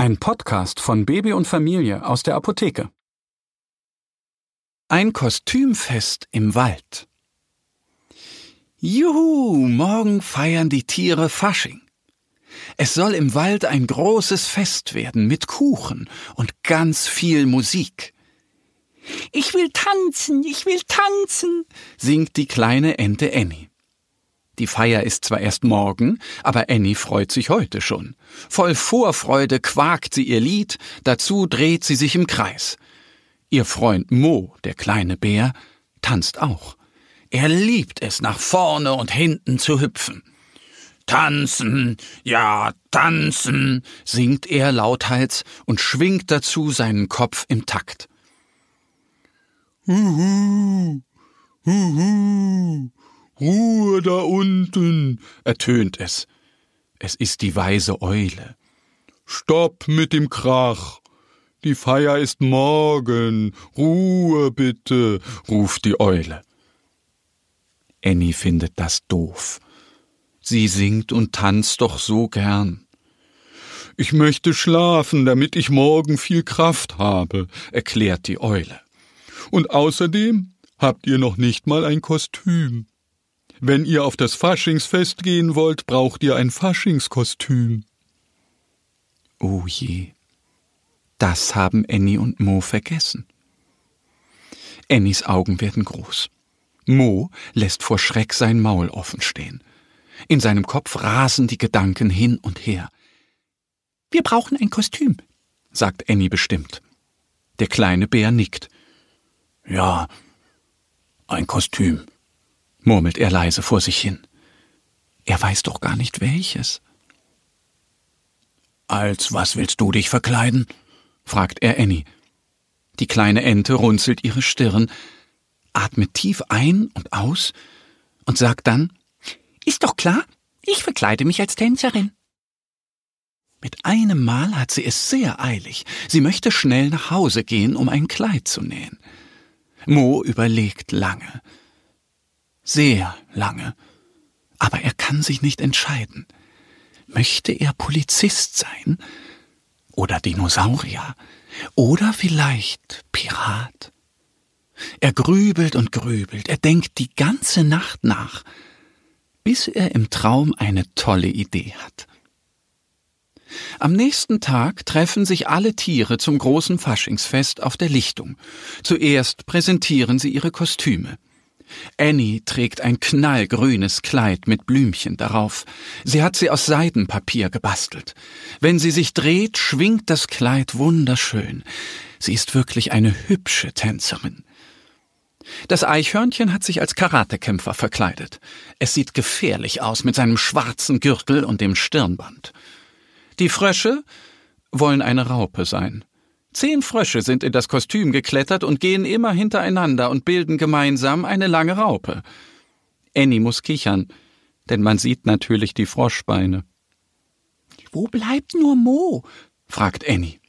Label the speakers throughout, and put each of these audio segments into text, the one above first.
Speaker 1: Ein Podcast von Baby und Familie aus der Apotheke. Ein Kostümfest im Wald. Juhu, morgen feiern die Tiere Fasching. Es soll im Wald ein großes Fest werden mit Kuchen und ganz viel Musik. Ich will tanzen, ich will tanzen, singt die kleine Ente Annie. Die Feier ist zwar erst morgen, aber Annie freut sich heute schon. Voll Vorfreude quakt sie ihr Lied, dazu dreht sie sich im Kreis. Ihr Freund Mo, der kleine Bär, tanzt auch. Er liebt es, nach vorne und hinten zu hüpfen. Tanzen, ja, tanzen, singt er lauthals und schwingt dazu seinen Kopf im Takt. Huhu, huhu, Da unten, ertönt es. Es ist die weise Eule. Stopp mit dem Krach. Die Feier ist morgen. Ruhe bitte, ruft die Eule. Annie findet das doof. Sie singt und tanzt doch so gern. Ich möchte schlafen, damit ich morgen viel Kraft habe, erklärt die Eule. Und außerdem habt ihr noch nicht mal ein Kostüm. Wenn ihr auf das Faschingsfest gehen wollt, braucht ihr ein Faschingskostüm. Oh je. Das haben Annie und Mo vergessen. Annies Augen werden groß. Mo lässt vor Schreck sein Maul offen stehen. In seinem Kopf rasen die Gedanken hin und her. Wir brauchen ein Kostüm, sagt Annie bestimmt. Der kleine Bär nickt. Ja, ein Kostüm murmelt er leise vor sich hin. Er weiß doch gar nicht welches. Als was willst du dich verkleiden? fragt er Annie. Die kleine Ente runzelt ihre Stirn, atmet tief ein und aus und sagt dann Ist doch klar, ich verkleide mich als Tänzerin. Mit einem Mal hat sie es sehr eilig. Sie möchte schnell nach Hause gehen, um ein Kleid zu nähen. Mo überlegt lange sehr lange. Aber er kann sich nicht entscheiden. Möchte er Polizist sein? Oder Dinosaurier? Oder vielleicht Pirat? Er grübelt und grübelt, er denkt die ganze Nacht nach, bis er im Traum eine tolle Idee hat. Am nächsten Tag treffen sich alle Tiere zum großen Faschingsfest auf der Lichtung. Zuerst präsentieren sie ihre Kostüme. Annie trägt ein knallgrünes Kleid mit Blümchen darauf. Sie hat sie aus Seidenpapier gebastelt. Wenn sie sich dreht, schwingt das Kleid wunderschön. Sie ist wirklich eine hübsche Tänzerin. Das Eichhörnchen hat sich als Karatekämpfer verkleidet. Es sieht gefährlich aus mit seinem schwarzen Gürtel und dem Stirnband. Die Frösche wollen eine Raupe sein. Zehn Frösche sind in das Kostüm geklettert und gehen immer hintereinander und bilden gemeinsam eine lange Raupe. Annie muss kichern, denn man sieht natürlich die Froschbeine. Wo bleibt nur Mo? fragt Annie.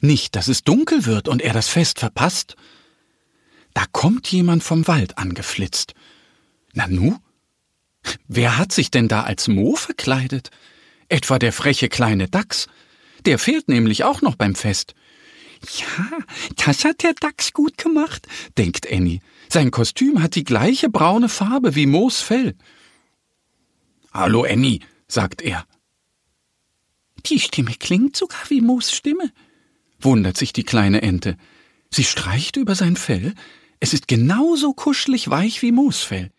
Speaker 1: Nicht, dass es dunkel wird und er das Fest verpasst. Da kommt jemand vom Wald angeflitzt. Nanu? Wer hat sich denn da als Mo verkleidet? Etwa der freche kleine Dachs? Der fehlt nämlich auch noch beim Fest. Ja, das hat der Dachs gut gemacht, denkt Annie. Sein Kostüm hat die gleiche braune Farbe wie Moos Fell. Hallo, Annie, sagt er. Die Stimme klingt sogar wie Moos Stimme, wundert sich die kleine Ente. Sie streicht über sein Fell. Es ist genauso kuschelig weich wie Moosfell.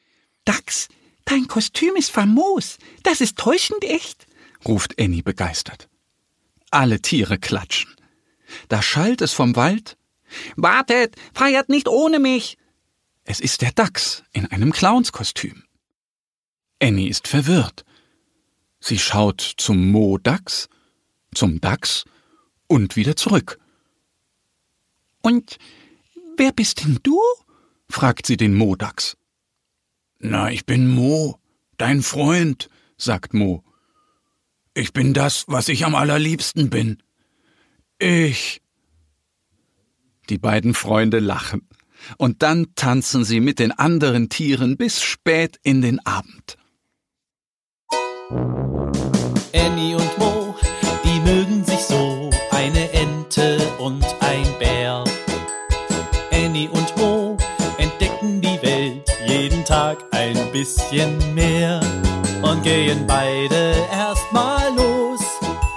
Speaker 1: Dachs, dein Kostüm ist famos. Das ist täuschend echt, ruft Annie begeistert. Alle Tiere klatschen. Da schallt es vom Wald. Wartet, feiert nicht ohne mich. Es ist der Dachs in einem Clownskostüm. Annie ist verwirrt. Sie schaut zum Mo-Dachs, zum Dachs und wieder zurück. Und wer bist denn du? fragt sie den Mo-Dachs. Na, ich bin Mo, dein Freund, sagt Mo. Ich bin das, was ich am allerliebsten bin. Ich. Die beiden Freunde lachen, und dann tanzen sie mit den anderen Tieren bis spät in den Abend.
Speaker 2: Annie und Mo, die mögen sich so, eine Ente und ein Bär. Annie und Mo entdecken die Welt jeden Tag ein bisschen mehr und gehen beide erstmal los,